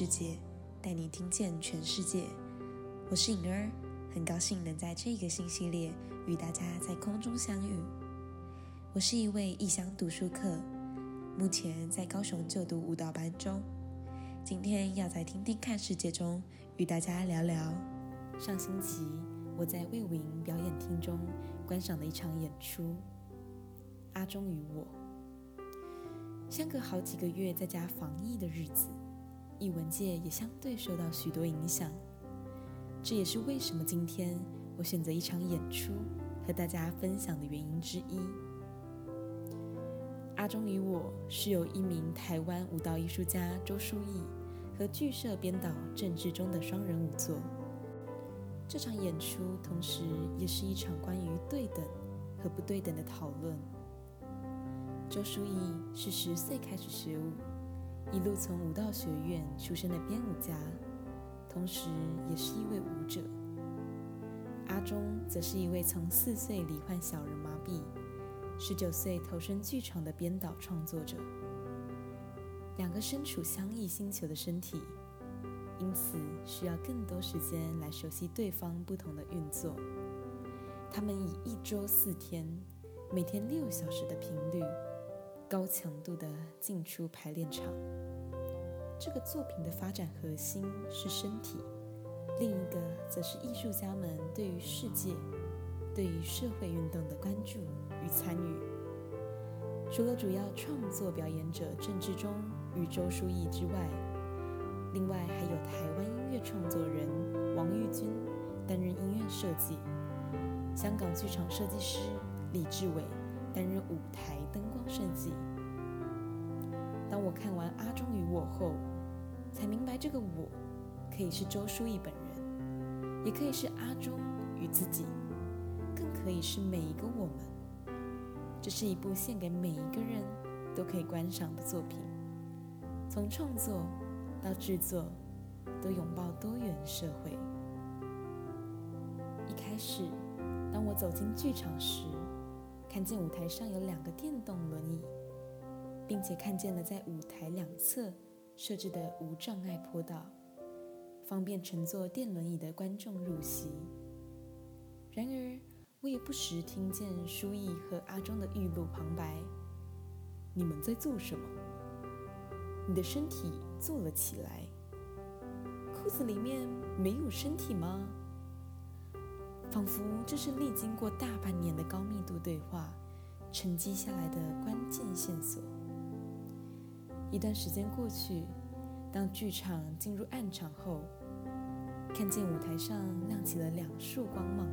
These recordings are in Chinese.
世界，带你听见全世界。我是颖儿，很高兴能在这个新系列与大家在空中相遇。我是一位异乡读书客，目前在高雄就读舞蹈班中。今天要在听听看世界中与大家聊聊。上星期我在魏武营表演厅中观赏了一场演出，《阿忠与我》。相隔好几个月在家防疫的日子，艺文界也相对受到许多影响。这也是为什么今天我选择一场演出和大家分享的原因之一。《阿忠与我》是由一名台湾舞蹈艺术家周书毅和剧社编导郑志忠的双人舞作。这场演出同时也是一场关于对等和不对等的讨论。周书毅是十岁开始学舞，一路从舞蹈学院出身的编舞家，同时也是一位舞者。阿忠则是一位从四岁罹患小儿麻痹，十九岁投身剧场的编导创作者。两个身处相异星球的身体，因此需要更多时间来熟悉对方不同的运作。他们以一周四天，每天六小时的频率。高强度的进出排练场。这个作品的发展核心是身体，另一个则是艺术家们对于世界、对于社会运动的关注与参与。除了主要创作表演者郑志忠与周书毅之外，另外还有台湾音乐创作人王玉军担任音乐设计，香港剧场设计师李志伟担任舞台灯光设计。当我看完《阿忠与我》后，才明白这个“我”可以是周书毅本人，也可以是阿忠与自己，更可以是每一个我们。这是一部献给每一个人都可以观赏的作品，从创作到制作，都拥抱多元社会。一开始，当我走进剧场时，看见舞台上有两个电动轮椅。并且看见了在舞台两侧设置的无障碍坡道，方便乘坐电轮椅的观众入席。然而，我也不时听见舒毅和阿忠的预录旁白：“你们在做什么？你的身体坐了起来，裤子里面没有身体吗？”仿佛这是历经过大半年的高密度对话沉积下来的关键线索。一段时间过去，当剧场进入暗场后，看见舞台上亮起了两束光芒，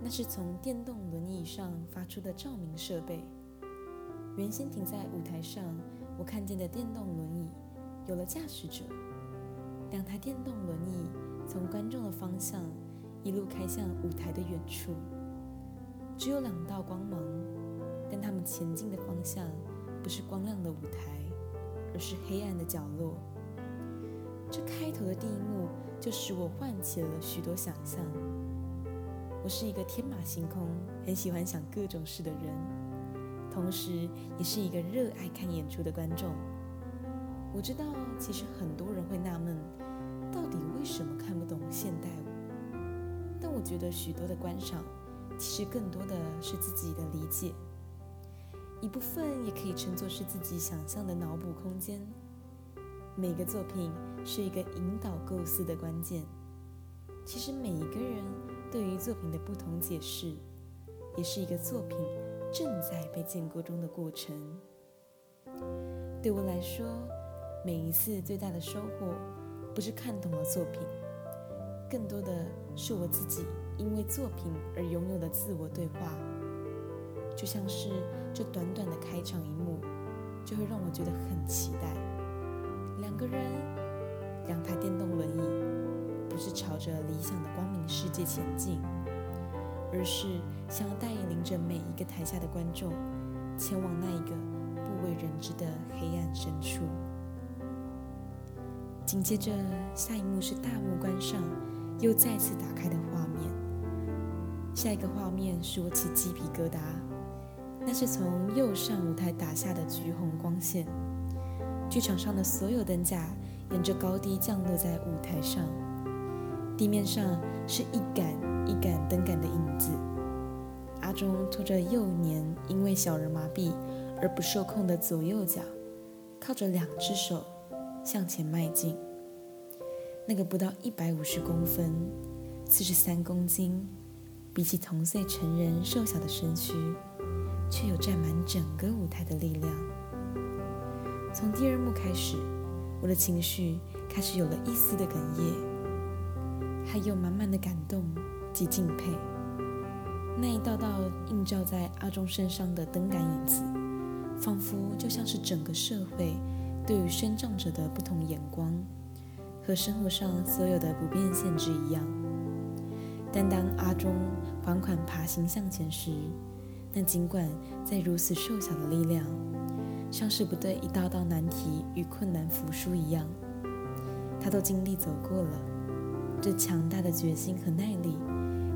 那是从电动轮椅上发出的照明设备。原先停在舞台上，我看见的电动轮椅有了驾驶者。两台电动轮椅从观众的方向一路开向舞台的远处，只有两道光芒，但他们前进的方向不是光亮的舞台。而是黑暗的角落。这开头的第一幕就使我唤起了许多想象。我是一个天马行空、很喜欢想各种事的人，同时也是一个热爱看演出的观众。我知道，其实很多人会纳闷，到底为什么看不？我觉得许多的观赏，其实更多的是自己的理解。一部分也可以称作是自己想象的脑补空间。每个作品是一个引导构思的关键。其实每一个人对于作品的不同解释，也是一个作品正在被建构中的过程。对我来说，每一次最大的收获，不是看懂了作品，更多的是我自己因为作品而拥有的自我对话。就像是这短短的开场一幕，就会让我觉得很期待。两个人，两台电动轮椅，不是朝着理想的光明世界前进，而是想要带领着每一个台下的观众，前往那一个不为人知的黑暗深处。紧接着，下一幕是大幕关上，又再次打开的画面。下一个画面使我起鸡皮疙瘩。那是从右上舞台打下的橘红光线，剧场上的所有灯架沿着高低降落在舞台上，地面上是一杆一杆灯杆的影子。阿忠拖着幼年因为小儿麻痹而不受控的左右脚，靠着两只手向前迈进。那个不到一百五十公分、四十三公斤，比起同岁成人瘦小的身躯，却有占满整个舞台的力量。从第二幕开始，我的情绪开始有了一丝的哽咽，还有满满的感动及敬佩。那一道道映照在阿忠身上的灯杆影子，仿佛就像是整个社会对于身障者的不同眼光。和生活上所有的不便限制一样，但当阿忠缓缓爬行向前时，那尽管在如此瘦小的力量，像是不对一道道难题与困难服输一样，他都尽力走过了。这强大的决心和耐力，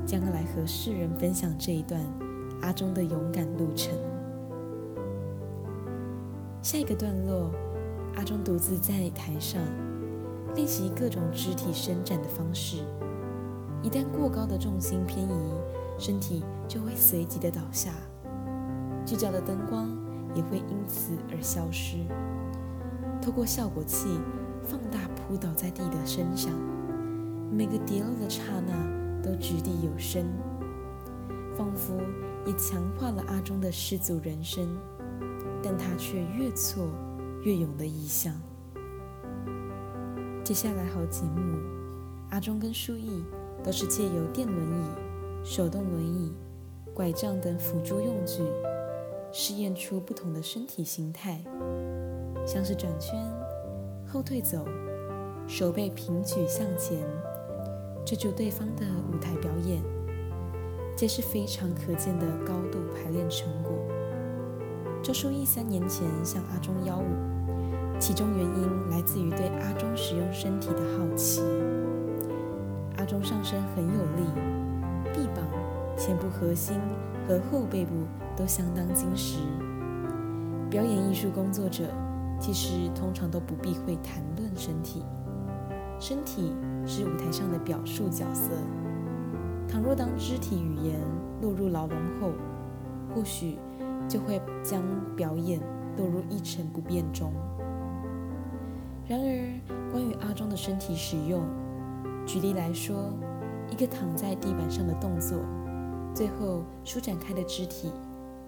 将来和世人分享这一段阿忠的勇敢路程。下一个段落，阿忠独自在台上。练习各种肢体伸展的方式，一旦过高的重心偏移，身体就会随即的倒下，聚焦的灯光也会因此而消失。透过效果器放大扑倒在地的声响，每个跌落的刹那都掷地有声，仿佛也强化了阿忠的失足人生，但他却越挫越勇的意象。接下来好几幕，阿忠跟书毅都是借由电轮椅、手动轮椅、拐杖等辅助用具，试验出不同的身体形态，像是转圈、后退走、手背平举向前，这就对方的舞台表演，皆是非常可见的高度排练成果。周书毅三年前向阿忠邀舞。其中原因来自于对阿忠使用身体的好奇。阿忠上身很有力，臂膀、前部核心和后背部都相当精实。表演艺术工作者其实通常都不避讳谈论身体，身体是舞台上的表述角色。倘若当肢体语言落入牢笼后，或许就会将表演落入一成不变中。然而，关于阿忠的身体使用，举例来说，一个躺在地板上的动作，最后舒展开的肢体，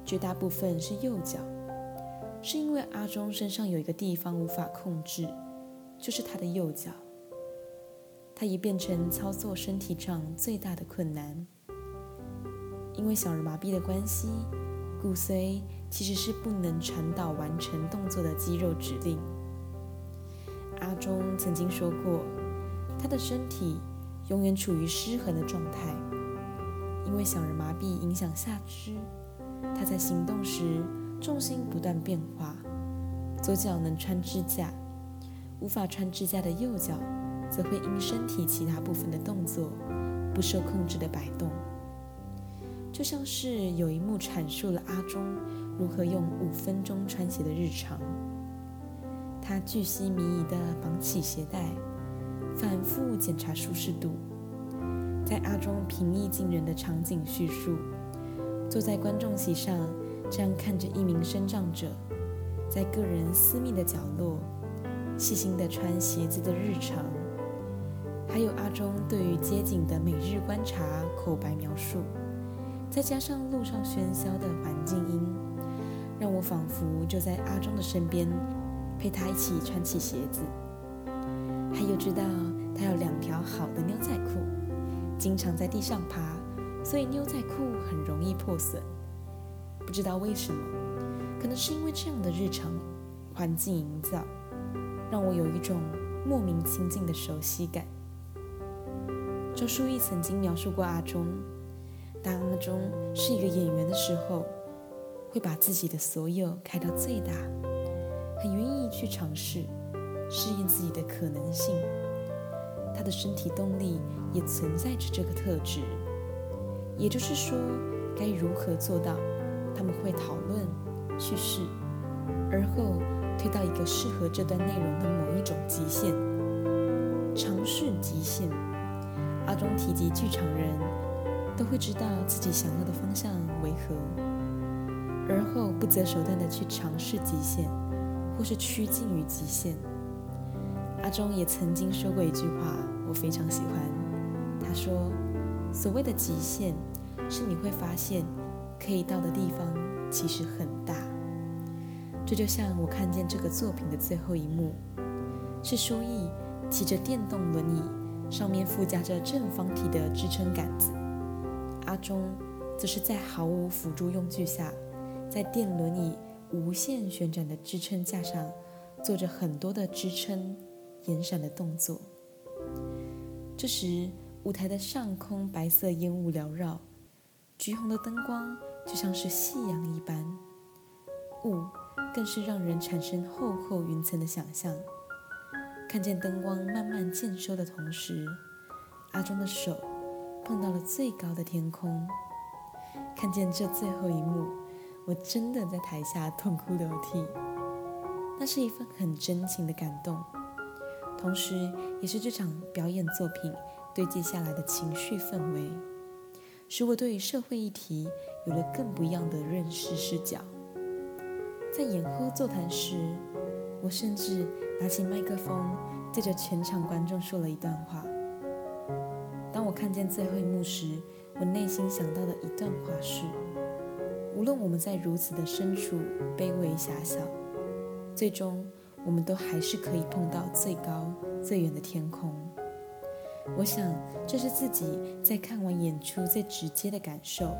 绝大部分是右脚，是因为阿忠身上有一个地方无法控制，就是他的右脚。他也变成操作身体上最大的困难，因为小儿麻痹的关系，骨髓其实是不能传导完成动作的肌肉指令。阿忠曾经说过，他的身体永远处于失衡的状态，因为小儿麻痹影响下肢，他在行动时重心不断变化。左脚能穿支架，无法穿支架的右脚则会因身体其他部分的动作不受控制的摆动。就像是有一幕阐述了阿忠如何用五分钟穿鞋的日常。他巨细靡遗地绑起鞋带，反复检查舒适度。在阿忠平易近人的场景叙述，坐在观众席上，这样看着一名身障者，在个人私密的角落，细心地穿鞋子的日常，还有阿忠对于街景的每日观察口白描述，再加上路上喧嚣的环境音，让我仿佛就在阿忠的身边。陪他一起穿起鞋子，还有知道他有两条好的牛仔裤，经常在地上爬，所以牛仔裤很容易破损。不知道为什么，可能是因为这样的日常环境营造，让我有一种莫名亲近的熟悉感。周书毅曾经描述过阿忠，当阿忠是一个演员的时候，会把自己的所有开到最大。很愿意去尝试，试验自己的可能性。他的身体动力也存在着这个特质。也就是说，该如何做到？他们会讨论、去试，而后推到一个适合这段内容的某一种极限，尝试极限。阿忠提及剧场人都会知道自己想要的方向为何，而后不择手段地去尝试极限，或是趋近于极限。阿忠也曾经说过一句话，我非常喜欢。他说：“所谓的极限，是你会发现可以到的地方其实很大。”这就像我看见这个作品的最后一幕，是书艺骑着电动轮椅，上面附加着正方体的支撑杆子。阿忠则是在毫无辅助用具下，在电轮椅无限旋转的支撑架上，做着很多的支撑、延闪的动作。这时，舞台的上空白色烟雾缭绕，橘红的灯光就像是夕阳一般，雾。更是让人产生厚厚云层的想象。看见灯光慢慢渐收的同时，阿忠的手碰到了最高的天空。看见这最后一幕，我真的在台下痛哭流涕。那是一份很真情的感动，同时也是这场表演作品堆积下来的情绪氛围，使我对于社会议题有了更不一样的认识视角。在演后座谈时，我甚至拿起麦克风，对着全场观众说了一段话。当我看见最后一幕时，我内心想到的一段话是：无论我们在如此的深处卑微狭小，最终我们都还是可以碰到最高最远的天空。我想，这是自己在看完演出最直接的感受，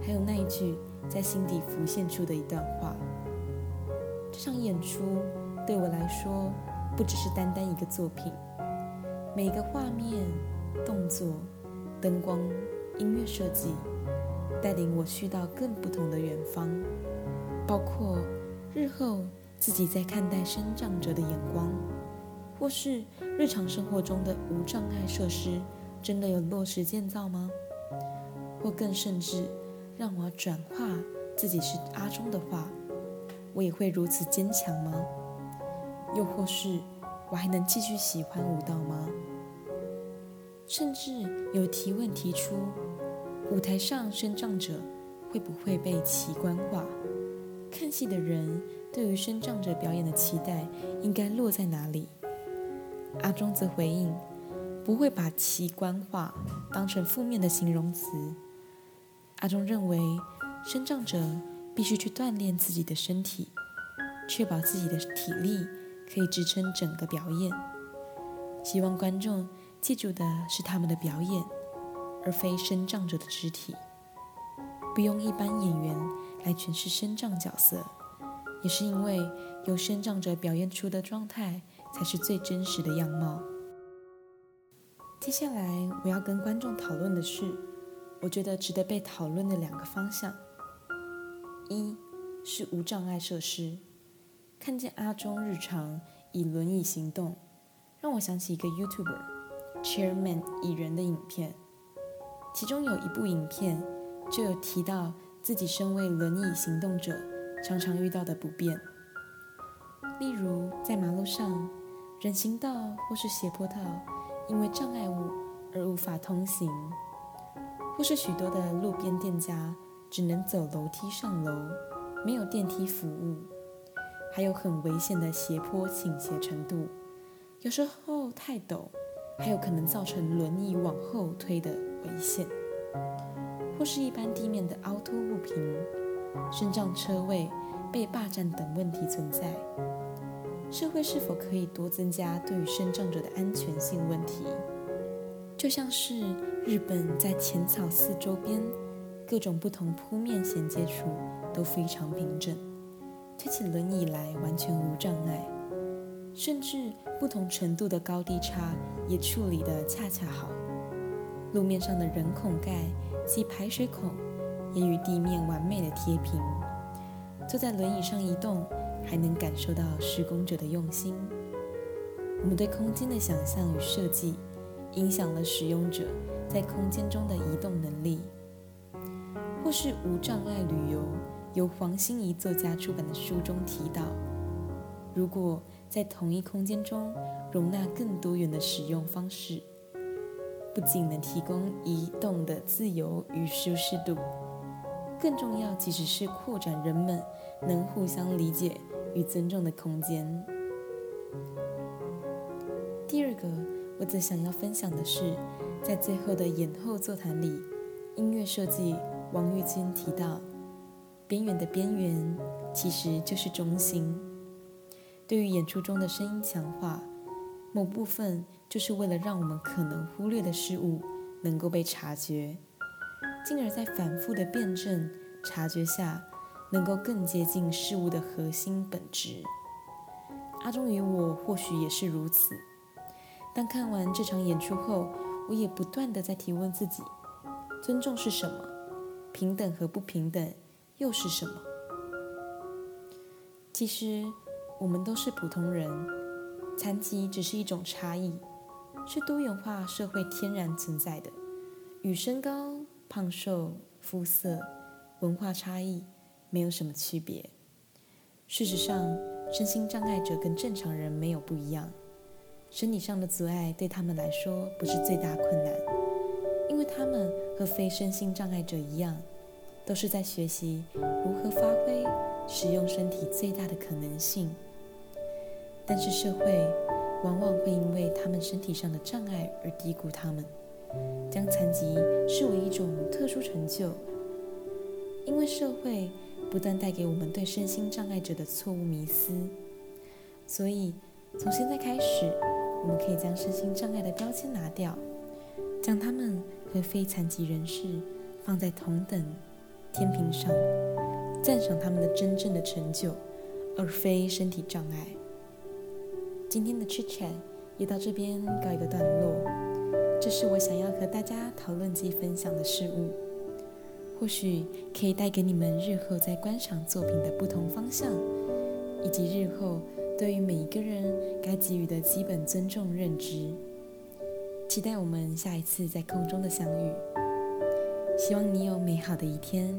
还有那一句在心底浮现出的一段话。这场演出对我来说，不只是单单一个作品，每个画面、动作、灯光、音乐设计，带领我去到更不同的远方，包括日后自己在看待身障者的眼光，或是日常生活中的无障碍设施真的有落实建造吗？或更甚至让我转化自己是阿忠的话。我也会如此坚强吗？又或是我还能继续喜欢舞蹈吗？甚至有提问提出，舞台上身障者会不会被奇观化？看戏的人对于身障者表演的期待应该落在哪里？阿忠则回应，不会把奇观化当成负面的形容词。阿忠认为，身障者。必须去锻炼自己的身体，确保自己的体力可以支撑整个表演。希望观众记住的是他们的表演，而非身障者的肢体。不用一般演员来诠释身障角色，也是因为由身障者表现出的状态才是最真实的样貌。接下来我要跟观众讨论的是，我觉得值得被讨论的两个方向。一是无障碍设施，看见阿忠日常以轮椅行动，让我想起一个 YouTuber Chairman 蚁人的影片，其中有一部影片就有提到自己身为轮椅行动者常常遇到的不便，例如在马路上人行道或是斜坡道因为障碍物而无法通行，或是许多的路边店家。只能走楼梯上楼，没有电梯服务，还有很危险的斜坡倾斜程度，有时候太陡，还有可能造成轮椅往后推的危险，或是一般地面的凹凸不平，升降车位被霸占等问题存在。社会是否可以多增加对于身障者的安全性问题？就像是日本在浅草寺周边。各种不同铺面衔接处都非常平整，推起轮椅来完全无障碍，甚至不同程度的高低差也处理得恰恰好。路面上的人孔盖及排水孔也与地面完美的贴平，坐在轮椅上移动还能感受到施工者的用心。我们对空间的想象与设计，影响了使用者在空间中的移动能力。或是无障碍旅游，由黄心怡作家出版的书中提到，如果在同一空间中容纳更多元的使用方式，不仅能提供移动的自由与舒适度，更重要其实是扩展人们能互相理解与尊重的空间。第二个，我则想要分享的是，在最后的演后座谈里，音乐设计王玉军提到，边缘的边缘其实就是中心。对于演出中的声音强化，某部分就是为了让我们可能忽略的事物能够被察觉，进而在反复的辩证察觉下，能够更接近事物的核心本质。阿忠与我或许也是如此。当看完这场演出后，我也不断地在提问自己：尊重是什么？平等和不平等又是什么？其实。我们都是普通人，残疾只是一种差异，是多元化社会天然存在的，与身高、胖瘦、肤色、文化差异没有什么区别。事实上，身心障碍者跟正常人没有不一样，身体上的阻碍对他们来说不是最大困难，因为他们和非身心障碍者一样，都是在学习如何发挥使用身体最大的可能性。但是社会往往会因为他们身体上的障碍而低估他们，将残疾视为一种特殊成就。因为社会不断带给我们对身心障碍者的错误迷思，所以从现在开始，我们可以将身心障碍的标签拿掉，将他们和非残疾人士放在同等天平上，赞赏他们的真正的成就，而非身体障碍。今天的 chit chat 也到这边告一个段落。这是我想要和大家讨论及分享的事物，或许可以带给你们日后在观赏作品的不同方向，以及日后对于每一个人该给予的基本尊重认知。期待我们下一次在空中的相遇。希望你有美好的一天。